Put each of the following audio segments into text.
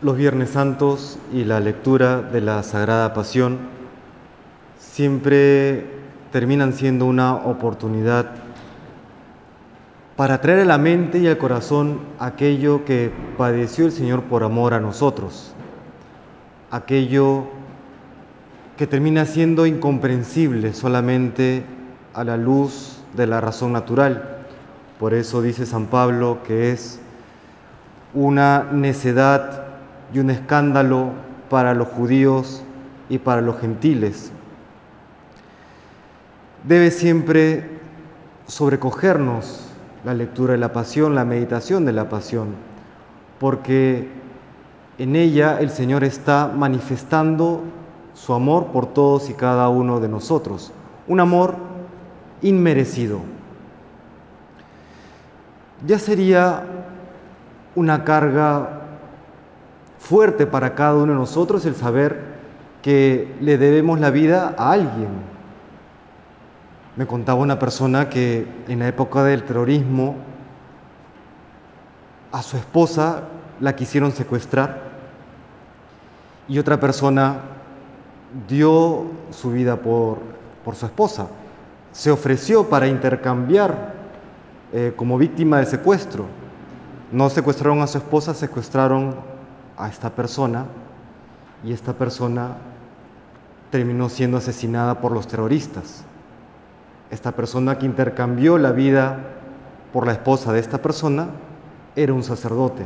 Los Viernes Santos y la lectura de la Sagrada Pasión siempre terminan siendo una oportunidad para traer a la mente y al corazón aquello que padeció el Señor por amor a nosotros, aquello que termina siendo incomprensible solamente a la luz de la razón natural. Por eso dice San Pablo que es una necedad y un escándalo para los judíos y para los gentiles. Debe siempre sobrecogernos la lectura de la pasión, la meditación de la pasión, porque en ella el Señor está manifestando su amor por todos y cada uno de nosotros, un amor inmerecido. Ya sería una carga fuerte para cada uno de nosotros el saber que le debemos la vida a alguien. Me contaba una persona que en la época del terrorismo a su esposa la quisieron secuestrar y otra persona dio su vida por, por su esposa. Se ofreció para intercambiar eh, como víctima del secuestro. No secuestraron a su esposa, secuestraron a esta persona y esta persona terminó siendo asesinada por los terroristas. Esta persona que intercambió la vida por la esposa de esta persona era un sacerdote.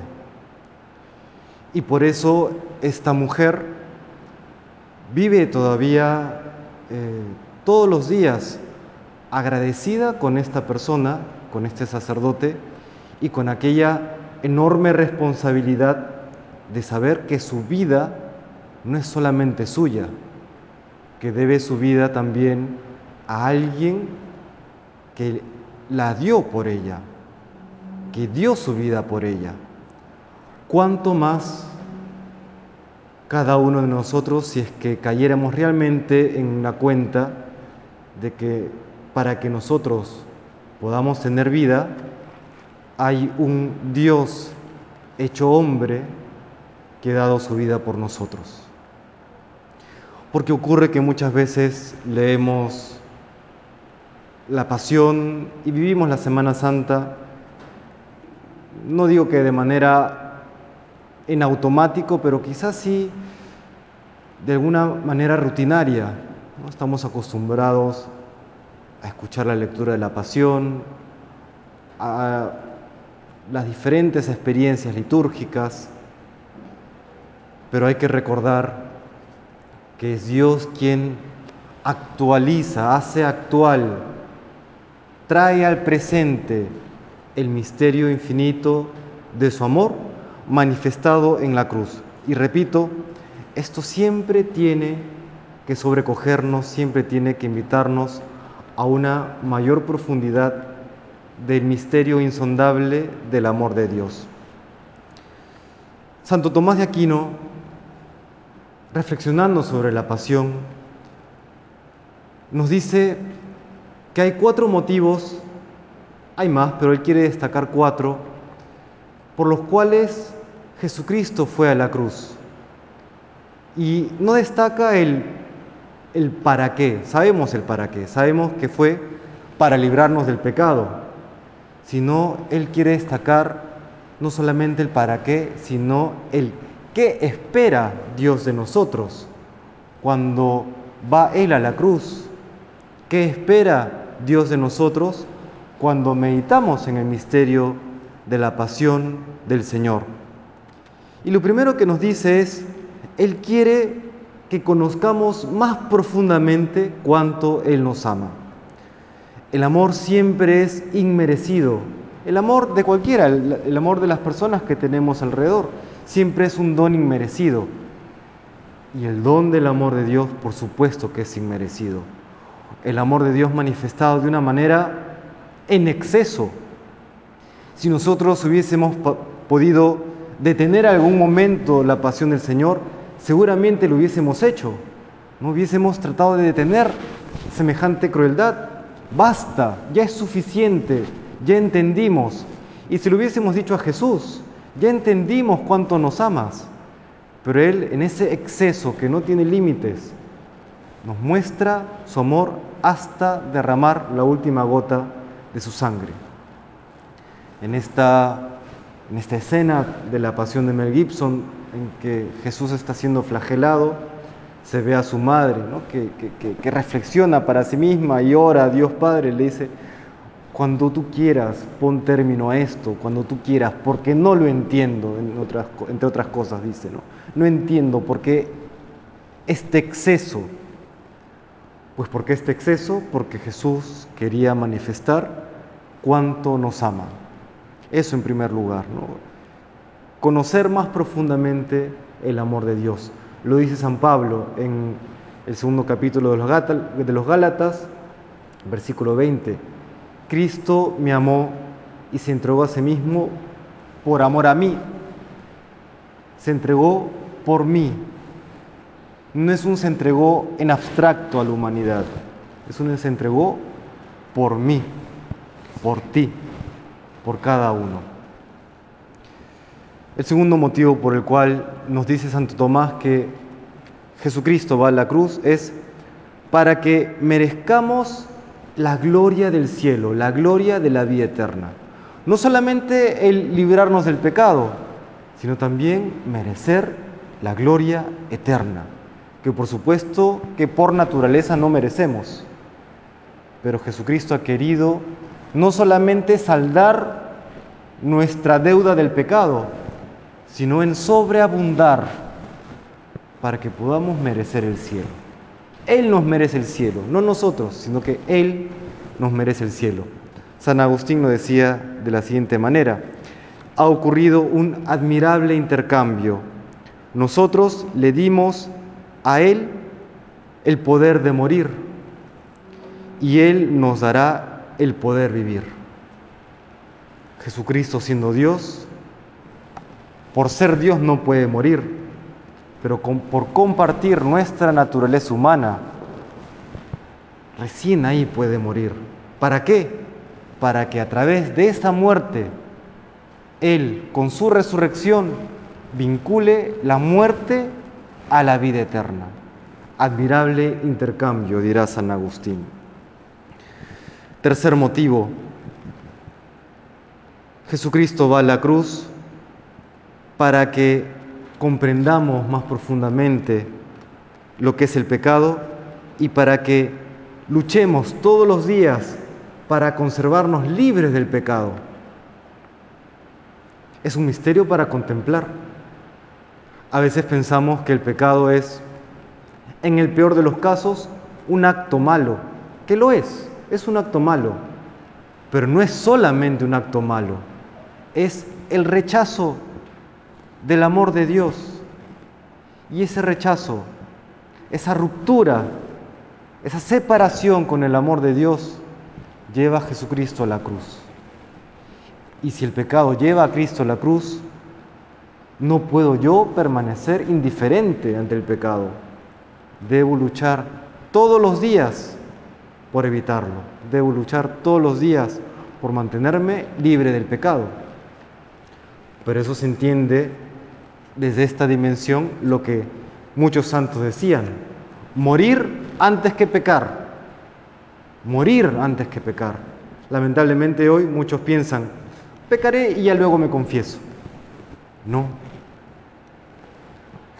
Y por eso esta mujer vive todavía eh, todos los días agradecida con esta persona, con este sacerdote y con aquella enorme responsabilidad de saber que su vida no es solamente suya, que debe su vida también a alguien que la dio por ella, que dio su vida por ella. ¿Cuánto más cada uno de nosotros si es que cayéramos realmente en la cuenta de que para que nosotros podamos tener vida, hay un Dios hecho hombre que ha dado su vida por nosotros. Porque ocurre que muchas veces leemos la pasión y vivimos la Semana Santa, no digo que de manera en automático, pero quizás sí de alguna manera rutinaria. ¿no? Estamos acostumbrados a escuchar la lectura de la pasión, a las diferentes experiencias litúrgicas, pero hay que recordar que es Dios quien actualiza, hace actual, trae al presente el misterio infinito de su amor manifestado en la cruz. Y repito, esto siempre tiene que sobrecogernos, siempre tiene que invitarnos a una mayor profundidad del misterio insondable del amor de Dios. Santo Tomás de Aquino reflexionando sobre la pasión, nos dice que hay cuatro motivos, hay más, pero él quiere destacar cuatro, por los cuales Jesucristo fue a la cruz. Y no destaca el, el para qué, sabemos el para qué, sabemos que fue para librarnos del pecado, sino él quiere destacar no solamente el para qué, sino el ¿Qué espera Dios de nosotros cuando va Él a la cruz? ¿Qué espera Dios de nosotros cuando meditamos en el misterio de la pasión del Señor? Y lo primero que nos dice es, Él quiere que conozcamos más profundamente cuánto Él nos ama. El amor siempre es inmerecido. El amor de cualquiera, el, amor de las personas que tenemos alrededor siempre es un don inmerecido. Y el don del amor de Dios, por supuesto que es inmerecido. El amor de Dios manifestado de una manera en exceso. Si nosotros hubiésemos podido detener algún momento la pasión del Señor, seguramente lo hubiésemos hecho. No hubiésemos tratado de detener semejante crueldad. Basta, ya es suficiente, ya entendimos. Y si lo hubiésemos dicho a Jesús, ya entendimos cuánto nos amas. Pero Él en ese exceso que no tiene límites, nos muestra su amor hasta derramar la última gota de su sangre. En esta, en esta escena de la pasión de Mel Gibson, en que Jesús está siendo flagelado, se ve a su madre, que, que, reflexiona para sí misma y ora a Dios Padre, le dice, cuando tú quieras, pon término a esto, cuando tú quieras, porque no lo entiendo, entre otras cosas dice, ¿no? No entiendo por qué este exceso. Pues porque este exceso, porque Jesús quería manifestar cuánto nos ama. Eso en primer lugar, ¿no? Conocer más profundamente el amor de Dios. Lo dice San Pablo en el segundo capítulo de los Gálatas, versículo 20. Cristo me amó y se entregó a sí mismo por amor a mí. Se entregó por mí. No es un se entregó en abstracto a la humanidad, es un se entregó por mí, por ti, por cada uno. El segundo motivo por el cual nos dice Santo Tomás que Jesucristo va a la cruz es para que merezcamos la gloria del cielo, la gloria de la vida eterna. No solamente el librarnos del pecado, sino también merecer la gloria eterna, que por supuesto que por naturaleza no merecemos. Pero Jesucristo ha querido no solamente saldar nuestra deuda del pecado, sino en sobreabundar para que podamos merecer el cielo. Él nos merece el cielo, no nosotros, sino que Él nos merece el cielo. San Agustín lo decía de la siguiente manera, ha ocurrido un admirable intercambio nosotros le dimos a Él el poder de morir y Él nos dará el poder vivir. Jesucristo siendo Dios, por ser Dios no puede morir, pero por compartir nuestra naturaleza humana, recién ahí puede morir. ¿Para qué? Para que a través de esa muerte, Él, con su resurrección, vincule la muerte a la vida eterna. Admirable intercambio, dirá San Agustín. Tercer motivo, Jesucristo va a la cruz para que comprendamos más profundamente lo que es el pecado y para que luchemos todos los días para conservarnos libres del pecado. Es un misterio para contemplar. A veces pensamos que el pecado es, en el peor de los casos, un acto malo, que lo es, es un acto malo, pero no es solamente un acto malo, es el rechazo del amor de Dios. Y ese rechazo, esa ruptura, esa separación con el amor de Dios, lleva a Jesucristo a la cruz. Y si el pecado lleva a Cristo a la cruz, no puedo yo permanecer indiferente ante el pecado. Debo luchar todos los días por evitarlo. Debo luchar todos los días por mantenerme libre del pecado. Pero eso se entiende desde esta dimensión lo que muchos santos decían. Morir antes que pecar. Morir antes que pecar. Lamentablemente hoy muchos piensan, pecaré y ya luego me confieso. No,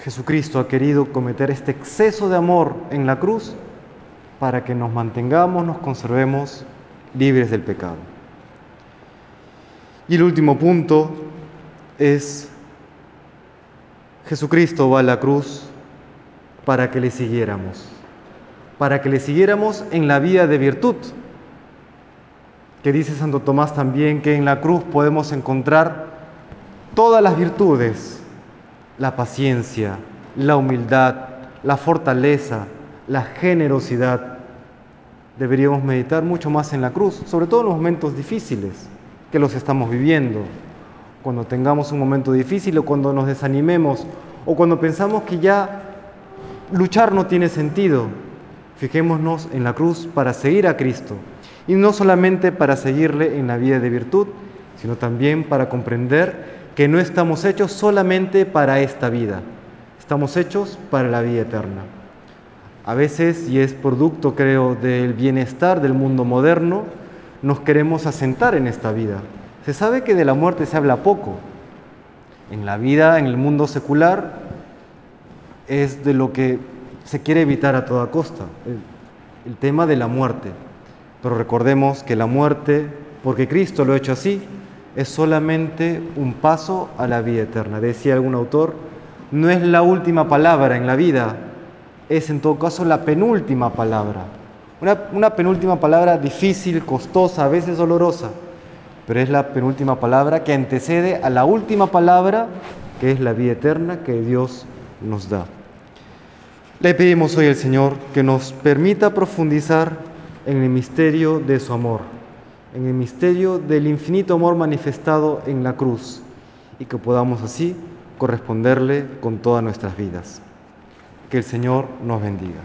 Jesucristo ha querido cometer este exceso de amor en la cruz para que nos mantengamos, nos conservemos libres del pecado. Y el último punto es, Jesucristo va a la cruz para que le siguiéramos, para que le siguiéramos en la vía de virtud, que dice Santo Tomás también que en la cruz podemos encontrar todas las virtudes la paciencia, la humildad, la fortaleza, la generosidad. Deberíamos meditar mucho más en la cruz, sobre todo en los momentos difíciles que los estamos viviendo. Cuando tengamos un momento difícil o cuando nos desanimemos o cuando pensamos que ya luchar no tiene sentido, fijémonos en la cruz para seguir a Cristo. Y no solamente para seguirle en la vida de virtud, sino también para comprender que no estamos hechos solamente para esta vida, estamos hechos para la vida eterna. A veces, y es producto, creo, del bienestar del mundo moderno, nos queremos asentar en esta vida. Se sabe que de la muerte se habla poco. En la vida, en el mundo secular, es de lo que se quiere evitar a toda costa, el, tema de la muerte. Pero recordemos que la muerte, porque Cristo lo ha hecho así, es solamente un paso a la vida eterna. Decía algún autor, no es la última palabra en la vida, es en todo caso la penúltima palabra. Una, una, penúltima palabra difícil, costosa, a veces dolorosa, pero es la penúltima palabra que antecede a la última palabra, que es la vida eterna que Dios nos da. Le pedimos hoy al Señor que nos permita profundizar en el misterio de su amor, en el misterio del infinito amor manifestado en la cruz y que podamos así corresponderle con todas nuestras vidas. Que el Señor nos bendiga.